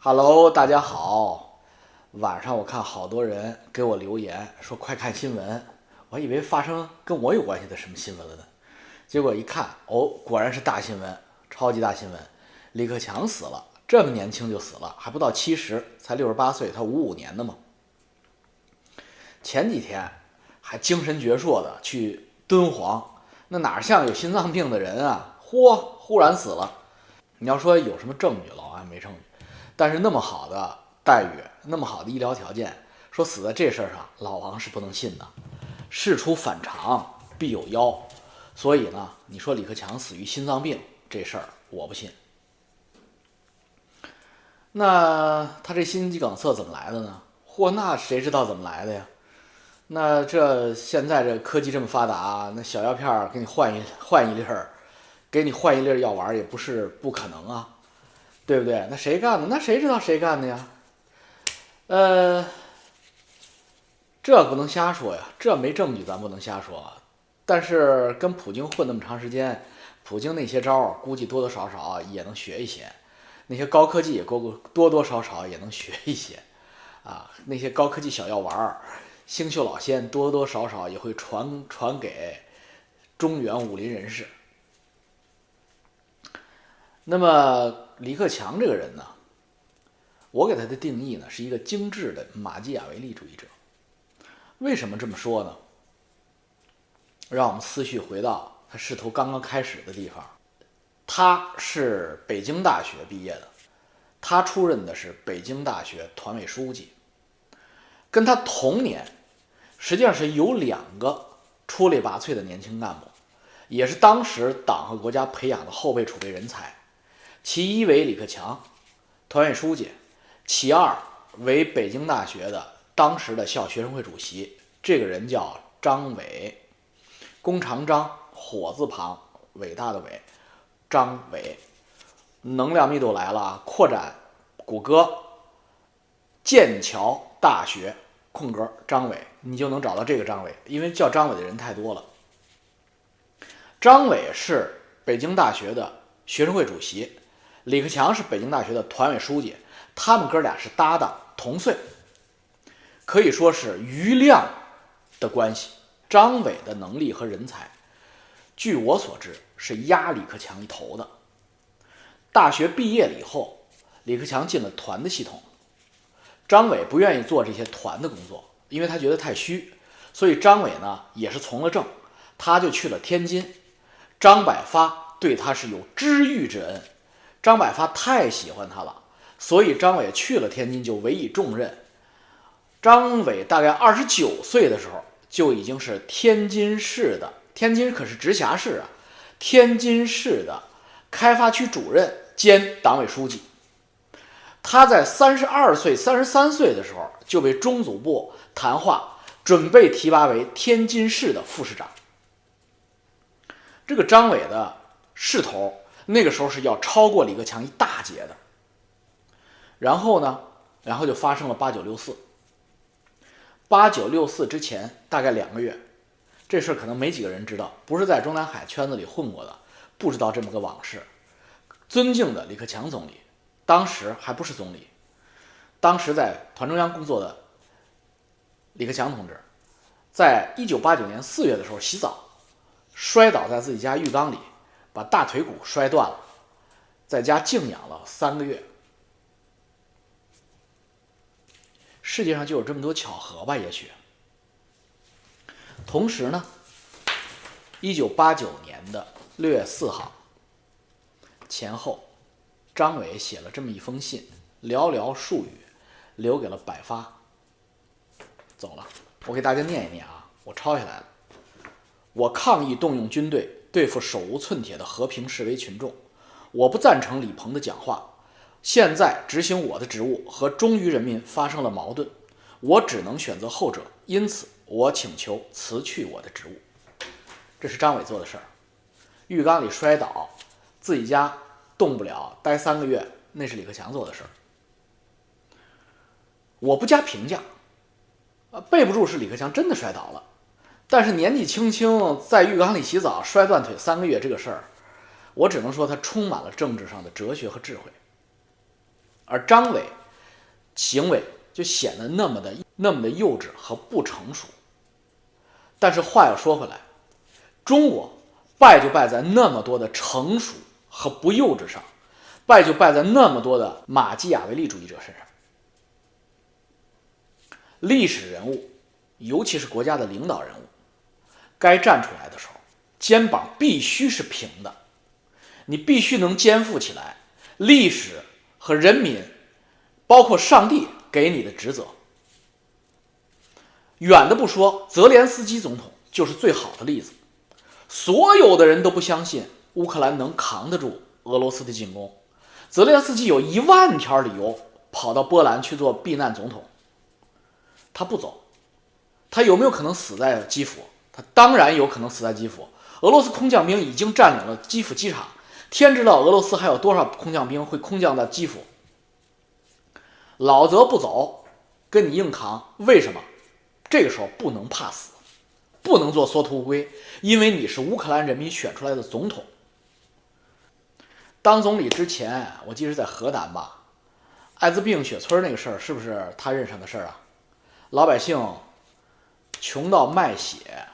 Hello，大家好。晚上我看好多人给我留言说快看新闻，我以为发生跟我有关系的什么新闻了呢。结果一看，哦，果然是大新闻，超级大新闻，李克强死了，这么年轻就死了，还不到七十，才六十八岁，他五五年的嘛。前几天还精神矍铄的去敦煌，那哪像有心脏病的人啊？嚯，忽然死了。你要说有什么证据，老安没证据。但是那么好的待遇，那么好的医疗条件，说死在这事儿上，老王是不能信的。事出反常必有妖，所以呢，你说李克强死于心脏病这事儿，我不信。那他这心肌梗塞怎么来的呢？嚯，那谁知道怎么来的呀？那这现在这科技这么发达，那小药片儿给你换一换一粒儿，给你换一粒药丸也不是不可能啊。对不对？那谁干的？那谁知道谁干的呀？呃，这不能瞎说呀，这没证据，咱不能瞎说。但是跟普京混那么长时间，普京那些招儿估计多多少少也能学一些，那些高科技也多多多少少也能学一些啊。那些高科技小药丸儿，星宿老仙多多少少也会传传给中原武林人士。那么。李克强这个人呢，我给他的定义呢是一个精致的马基雅维利主义者。为什么这么说呢？让我们思绪回到他仕途刚刚开始的地方。他是北京大学毕业的，他出任的是北京大学团委书记。跟他同年，实际上是有两个出类拔萃的年轻干部，也是当时党和国家培养的后备储备人才。其一为李克强，团委书记；其二为北京大学的当时的校学生会主席，这个人叫张伟，弓长张，火字旁，伟大的伟，张伟，能量密度来了，扩展谷歌，剑桥大学空格张伟，你就能找到这个张伟，因为叫张伟的人太多了。张伟是北京大学的学生会主席。李克强是北京大学的团委书记，他们哥俩是搭档，同岁，可以说是余量的关系。张伟的能力和人才，据我所知是压李克强一头的。大学毕业了以后，李克强进了团的系统，张伟不愿意做这些团的工作，因为他觉得太虚，所以张伟呢也是从了政，他就去了天津。张百发对他是有知遇之恩。张百发太喜欢他了，所以张伟去了天津就委以重任。张伟大概二十九岁的时候，就已经是天津市的天津可是直辖市啊，天津市的开发区主任兼党委书记。他在三十二岁、三十三岁的时候就被中组部谈话，准备提拔为天津市的副市长。这个张伟的势头。那个时候是要超过李克强一大截的，然后呢，然后就发生了八九六四。八九六四之前大概两个月，这事儿可能没几个人知道，不是在中南海圈子里混过的，不知道这么个往事。尊敬的李克强总理，当时还不是总理，当时在团中央工作的李克强同志，在一九八九年四月的时候洗澡，摔倒在自己家浴缸里。把大腿骨摔断了，在家静养了三个月。世界上就有这么多巧合吧？也许。同时呢，一九八九年的六月四号前后，张伟写了这么一封信，寥寥数语，留给了百发。走了，我给大家念一念啊，我抄下来了。我抗议动用军队。对付手无寸铁的和平示威群众，我不赞成李鹏的讲话。现在执行我的职务和忠于人民发生了矛盾，我只能选择后者。因此，我请求辞去我的职务。这是张伟做的事儿。浴缸里摔倒，自己家动不了，待三个月，那是李克强做的事儿。我不加评价。啊，备不住是李克强真的摔倒了。但是年纪轻轻在浴缸里洗澡摔断腿三个月这个事儿，我只能说他充满了政治上的哲学和智慧。而张伟行为就显得那么的那么的幼稚和不成熟。但是话又说回来，中国败就败在那么多的成熟和不幼稚上，败就败在那么多的马基雅维利主义者身上。历史人物，尤其是国家的领导人物，该站出来的时候，肩膀必须是平的，你必须能肩负起来历史和人民，包括上帝给你的职责。远的不说，泽连斯基总统就是最好的例子。所有的人都不相信乌克兰能扛得住俄罗斯的进攻，泽连斯基有一万条理由跑到波兰去做避难总统。他不走，他有没有可能死在基辅？他当然有可能死在基辅。俄罗斯空降兵已经占领了基辅机场，天知道俄罗斯还有多少空降兵会空降到基辅。老则不走，跟你硬扛，为什么？这个时候不能怕死，不能做缩头乌龟，因为你是乌克兰人民选出来的总统。当总理之前，我记得在河南吧，艾滋病雪村那个事儿，是不是他任上的事儿啊？老百姓穷到卖血，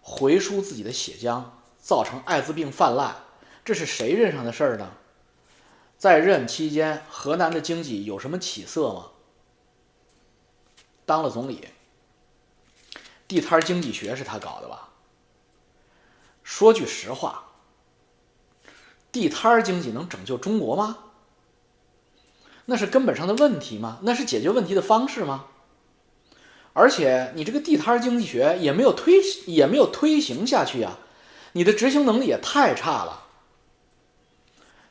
回输自己的血浆，造成艾滋病泛滥，这是谁任上的事儿呢？在任期间，河南的经济有什么起色吗？当了总理，地摊经济学是他搞的吧？说句实话，地摊经济能拯救中国吗？那是根本上的问题吗？那是解决问题的方式吗？而且你这个地摊经济学也没有推，也没有推行下去呀，你的执行能力也太差了。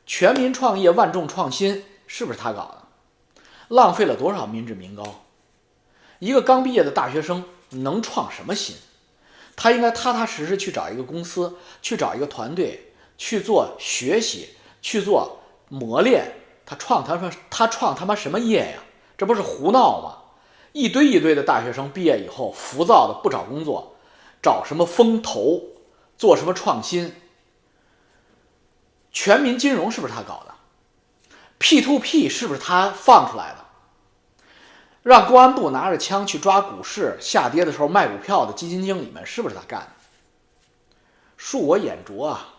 全民创业，万众创新，是不是他搞的？浪费了多少民脂民膏？一个刚毕业的大学生能创什么新？他应该踏踏实实去找一个公司，去找一个团队去做学习，去做磨练。他创他说他创他妈什么业呀？这不是胡闹吗？一堆一堆的大学生毕业以后，浮躁的不找工作，找什么风投，做什么创新？全民金融是不是他搞的？P to P 是不是他放出来的？让公安部拿着枪去抓股市下跌的时候卖股票的基金经理们是不是他干的？恕我眼拙啊！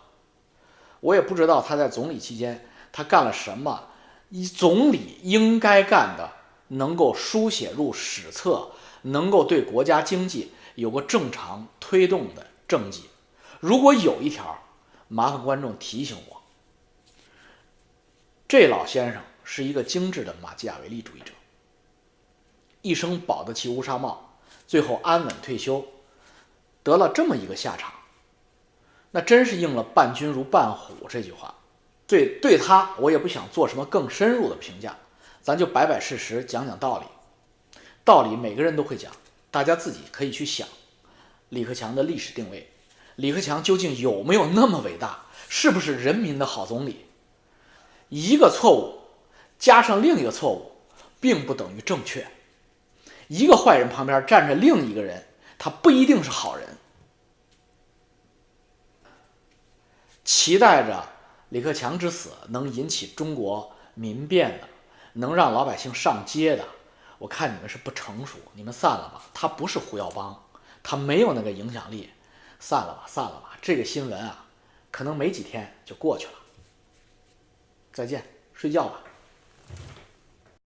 我也不知道他在总理期间他干了什么，以总理应该干的。能够书写入史册，能够对国家经济有个正常推动的政绩，如果有一条，麻烦观众提醒我。这老先生是一个精致的马基雅维利主义者，一生保得齐乌纱帽，最后安稳退休，得了这么一个下场，那真是应了“伴君如伴虎”这句话。对对他，我也不想做什么更深入的评价。咱就摆摆事实，讲讲道理。道理每个人都会讲，大家自己可以去想。李克强的历史定位，李克强究竟有没有那么伟大？是不是人民的好总理？一个错误加上另一个错误，并不等于正确。一个坏人旁边站着另一个人，他不一定是好人。期待着李克强之死能引起中国民变的。能让老百姓上街的，我看你们是不成熟，你们散了吧。他不是胡耀邦，他没有那个影响力，散了吧，散了吧。这个新闻啊，可能没几天就过去了。再见，睡觉吧。